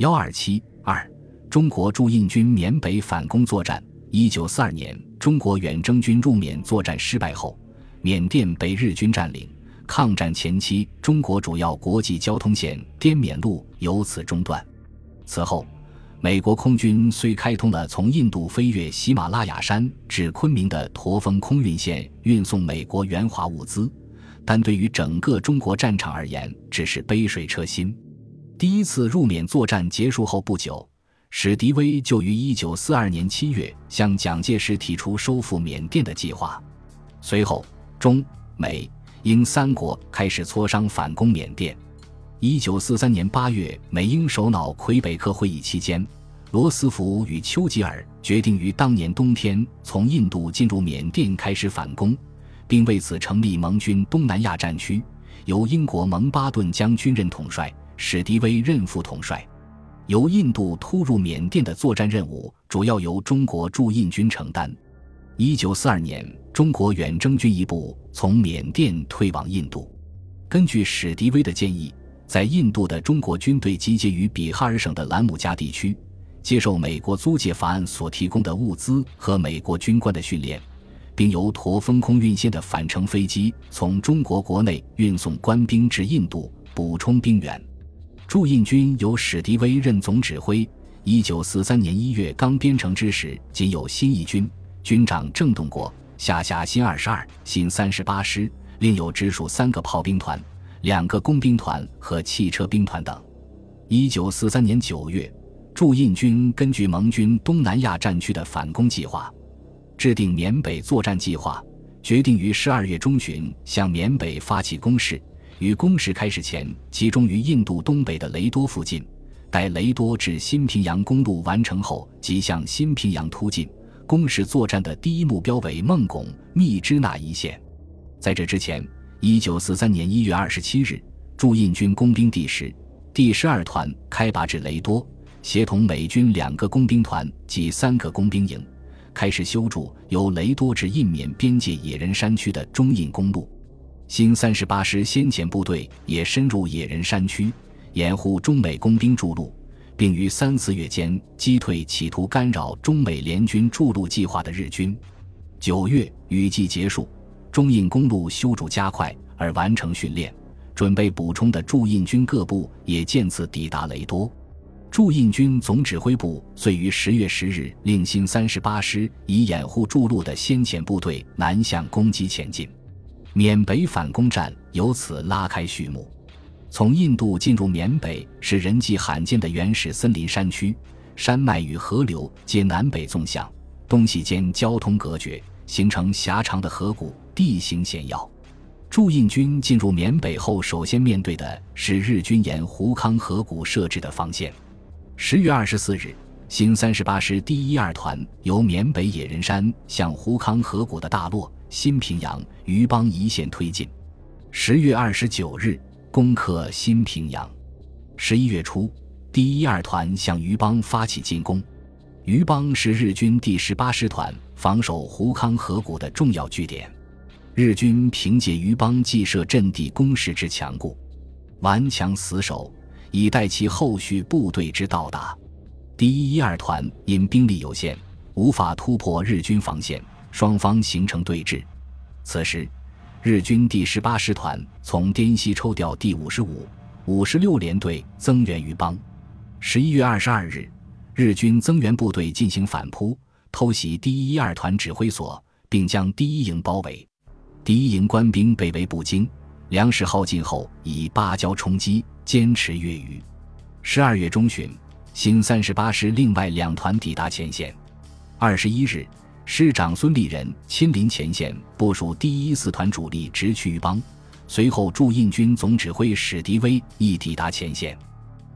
幺二七二，中国驻印军缅北反攻作战。一九四二年，中国远征军入缅作战失败后，缅甸被日军占领。抗战前期，中国主要国际交通线滇缅路由此中断。此后，美国空军虽开通了从印度飞越喜马拉雅山至昆明的驼峰空运线，运送美国援华物资，但对于整个中国战场而言，只是杯水车薪。第一次入缅作战结束后不久，史迪威就于1942年7月向蒋介石提出收复缅甸的计划。随后，中美。英三国开始磋商反攻缅甸。一九四三年八月，美英首脑魁北克会议期间，罗斯福与丘吉尔决定于当年冬天从印度进入缅甸开始反攻，并为此成立盟军东南亚战区，由英国蒙巴顿将军任统帅，史迪威任副统帅。由印度突入缅甸的作战任务，主要由中国驻印军承担。一九四二年，中国远征军一部从缅甸退往印度。根据史迪威的建议，在印度的中国军队集结于比哈尔省的兰姆加地区，接受美国租借法案所提供的物资和美国军官的训练，并由驼峰空运线的返程飞机从中国国内运送官兵至印度，补充兵员。驻印军由史迪威任总指挥。一九四三年一月刚编成之时，仅有新一军。军长郑洞国下辖新二十二、新三十八师，另有直属三个炮兵团、两个工兵团和汽车兵团等。一九四三年九月，驻印军根据盟军东南亚战区的反攻计划，制定缅北作战计划，决定于十二月中旬向缅北发起攻势。于攻势开始前，集中于印度东北的雷多附近，待雷多至新平阳公路完成后，即向新平阳突进。攻势作战的第一目标为孟拱、密支那一线。在这之前，一九四三年一月二十七日，驻印军工兵第十、第十二团开拔至雷多，协同美军两个工兵团及三个工兵营，开始修筑由雷多至印缅边界野人山区的中印公路。新三十八师先遣部队也深入野人山区，掩护中美工兵筑路。并于三四月间击退企图干扰中美联军筑路计划的日军。九月雨季结束，中印公路修筑加快而完成训练，准备补充的驻印军各部也渐次抵达雷多。驻印军总指挥部遂于十月十日令新三十八师以掩护筑路的先遣部队南向攻击前进，缅北反攻战由此拉开序幕。从印度进入缅北是人迹罕见的原始森林山区，山脉与河流皆南北纵向，东西间交通隔绝，形成狭长的河谷，地形险要。驻印军进入缅北后，首先面对的是日军沿胡康河谷设置的防线。十月二十四日，新三十八师第一二团由缅北野人山向胡康河谷的大洛、新平阳、余邦一线推进。十月二十九日。攻克新平阳。十一月初，第一二团向余邦发起进攻。余邦是日军第十八师团防守胡康河谷的重要据点。日军凭借余邦既设阵地攻势之强固，顽强死守，以待其后续部队之到达。第一一二团因兵力有限，无法突破日军防线，双方形成对峙。此时。日军第十八师团从滇西抽调第五十五、五十六联队增援于邦。十一月二十二日，日军增援部队进行反扑，偷袭第一二团指挥所，并将第一营包围。第一营官兵被围不惊，粮食耗尽后，以芭蕉充饥，坚持月余。十二月中旬，新三十八师另外两团抵达前线。二十一日。师长孙立人亲临前线，部署第一四团主力直趋余邦。随后，驻印军总指挥史迪威亦抵达前线。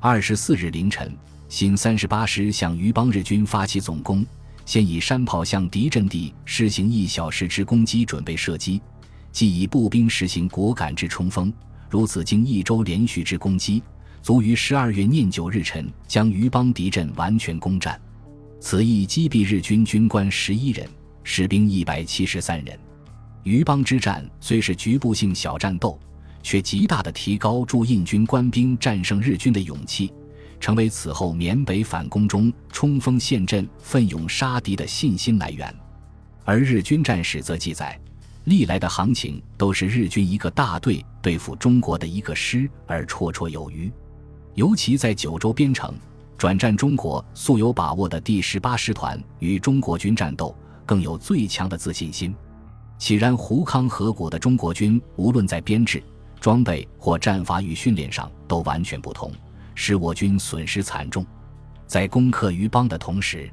二十四日凌晨，新三十八师向余邦日军发起总攻，先以山炮向敌阵地施行一小时之攻击，准备射击；即以步兵实行果敢之冲锋。如此经一周连续之攻击，足于十二月廿九日晨将余邦敌阵完全攻占。此役击毙日军军官十一人，士兵一百七十三人。余邦之战虽是局部性小战斗，却极大的提高驻印军官兵战胜日军的勇气，成为此后缅北反攻中冲锋陷阵、奋勇杀敌的信心来源。而日军战史则记载，历来的行情都是日军一个大队对付中国的一个师而绰绰有余。尤其在九州边城转战中国素有把握的第十八师团与中国军战斗，更有最强的自信心。岂然胡康河谷的中国军，无论在编制、装备或战法与训练上都完全不同，使我军损失惨重。在攻克余邦的同时，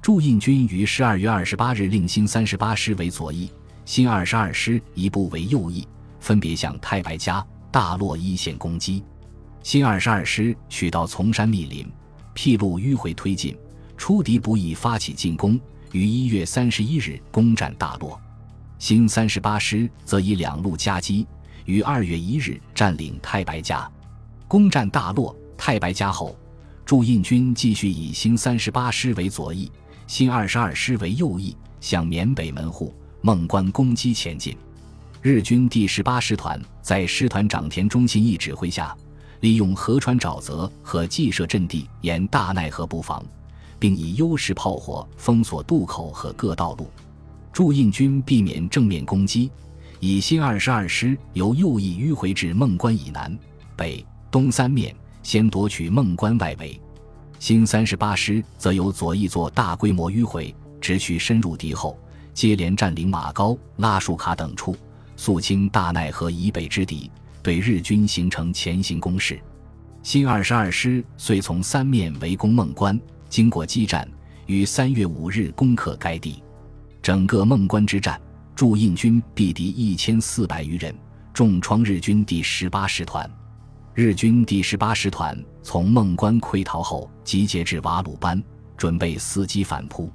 驻印军于十二月二十八日令新三十八师为左翼，新二十二师一部为右翼，分别向太白家、大洛一线攻击。新二十二师取道从山密林，僻路迂回推进，出敌不意，发起进攻，于一月三十一日攻占大洛。新三十八师则以两路夹击，于二月一日占领太白家，攻占大洛、太白家后，驻印军继续以新三十八师为左翼，新二十二师为右翼，向缅北门户孟关攻击前进。日军第十八师团在师团长田中信一指挥下。利用河川沼泽和既设阵地沿大奈河布防，并以优势炮火封锁渡口和各道路。驻印军避免正面攻击，以新二十二师由右翼迂回至孟关以南、北、东三面，先夺取孟关外围；新三十八师则由左翼做大规模迂回，直取深入敌后，接连占领马高、拉树卡等处，肃清大奈河以北之敌。对日军形成前行攻势，新二十二师遂从三面围攻孟关，经过激战，于三月五日攻克该地。整个孟关之战，驻印军毙敌一千四百余人，重创日军第十八师团。日军第十八师团从孟关溃逃后，集结至瓦鲁班，准备伺机反扑。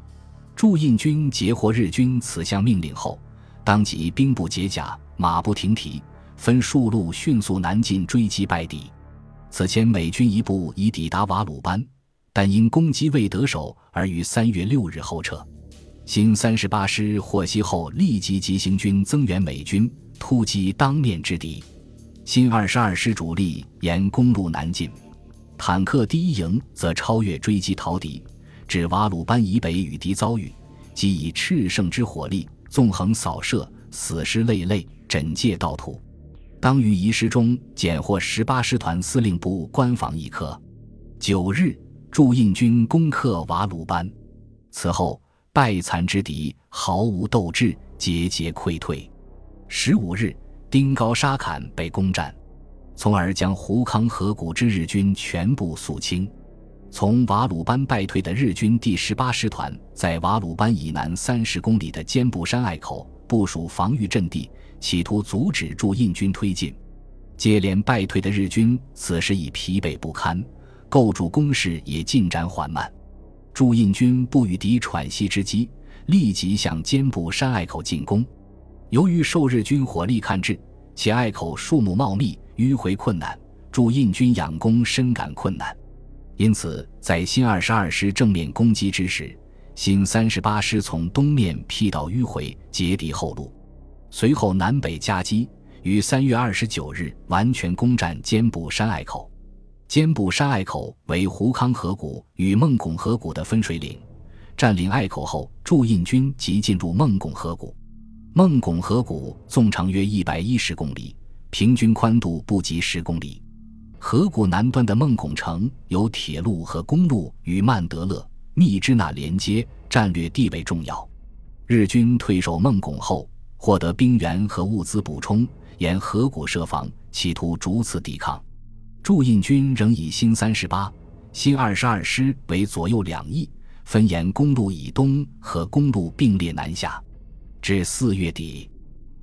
驻印军截获日军此项命令后，当即兵不解甲，马不停蹄。分数路迅速南进追击败敌，此前美军一部已抵达瓦鲁班，但因攻击未得手而于三月六日后撤。新三十八师获悉后，立即急行军增援美军，突击当面之敌。新二十二师主力沿公路南进，坦克第一营则超越追击逃敌，至瓦鲁班以北与敌遭遇，即以炽盛之火力纵横扫射，死尸累累，枕藉道途。当于遗失中捡获十八师团司令部官房一颗。九日，驻印军攻克瓦鲁班，此后败残之敌毫无斗志，节节溃退。十五日，丁高沙坎被攻占，从而将胡康河谷之日军全部肃清。从瓦鲁班败退的日军第十八师团，在瓦鲁班以南三十公里的尖部山隘口部署防御阵地。企图阻止驻印军推进，接连败退的日军此时已疲惫不堪，构筑工事也进展缓慢。驻印军不与敌喘息之机，立即向坚布山隘口进攻。由于受日军火力看制，且隘口树木茂密，迂回困难，驻印军仰攻深感困难。因此，在新二十二师正面攻击之时，新三十八师从东面辟道迂回，截敌后路。随后南北夹击，于三月二十九日完全攻占坚布山隘口。坚布山隘口为胡康河谷与孟拱河谷的分水岭。占领隘口后，驻印军即进入孟拱河谷。孟拱河谷纵长约一百一十公里，平均宽度不及十公里。河谷南端的孟拱城有铁路和公路与曼德勒、密支那连接，战略地位重要。日军退守孟拱后。获得兵员和物资补充，沿河谷设防，企图逐次抵抗。驻印军仍以新三十八、新二十二师为左右两翼，分沿公路以东和公路并列南下。至四月底，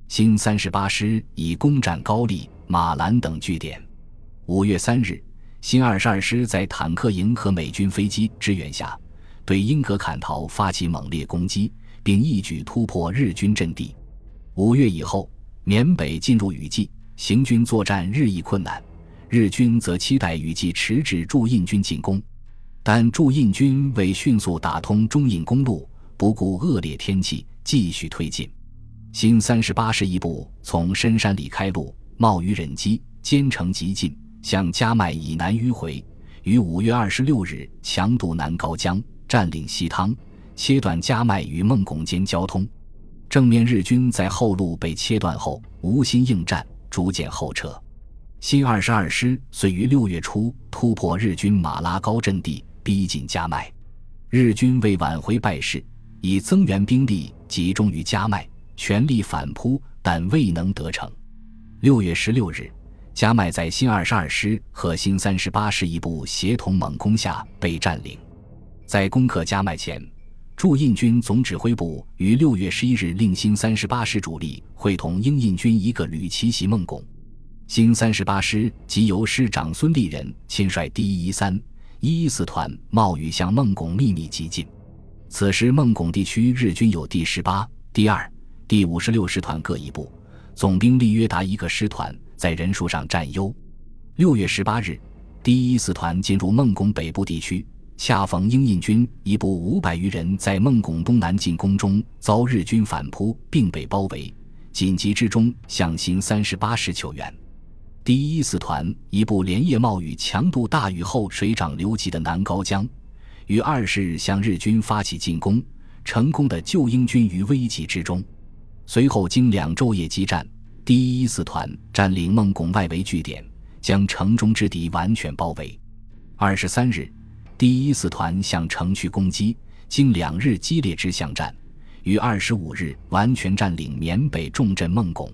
新三十八师已攻占高丽、马兰等据点。五月三日，新二十二师在坦克营和美军飞机支援下，对英格坎陶发起猛烈攻击，并一举突破日军阵地。五月以后，缅北进入雨季，行军作战日益困难。日军则期待雨季迟滞驻印军进攻，但驻印军为迅速打通中印公路，不顾恶劣天气，继续推进。新三十八师一部从深山里开路，冒雨忍饥，兼程急进，向加麦以南迂回，于五月二十六日强渡南高江，占领西汤，切断加麦与孟拱间交通。正面日军在后路被切断后，无心应战，逐渐后撤。新二十二师遂于六月初突破日军马拉高阵地，逼近加麦。日军为挽回败势，以增援兵力集中于加麦，全力反扑，但未能得逞。六月十六日，加麦在新二十二师和新三十八师一部协同猛攻下被占领。在攻克加麦前。驻印军总指挥部于六月十一日令新三十八师主力会同英印军一个旅奇袭孟拱。新三十八师即由师长孙立人亲率第一一三一一四团冒雨向孟拱秘密急进。此时孟拱地区日军有第十八、第二、第五十六师团各一部，总兵力约达一个师团，在人数上占优。六月十八日，第一四团进入孟拱北部地区。恰逢英印军一部五百余人在孟拱东南进攻中遭日军反扑，并被包围，紧急之中向新三十八师求援。第一四团一部连夜冒雨强渡大雨后水涨流急的南高江，于二十日向日军发起进攻，成功的救英军于危急之中。随后经两昼夜激战，第一四团占领孟拱外围据点，将城中之敌完全包围。二十三日。第一四团向城区攻击，经两日激烈之巷战，于二十五日完全占领缅北重镇孟拱。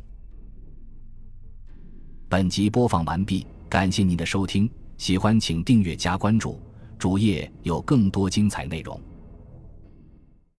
本集播放完毕，感谢您的收听，喜欢请订阅加关注，主页有更多精彩内容。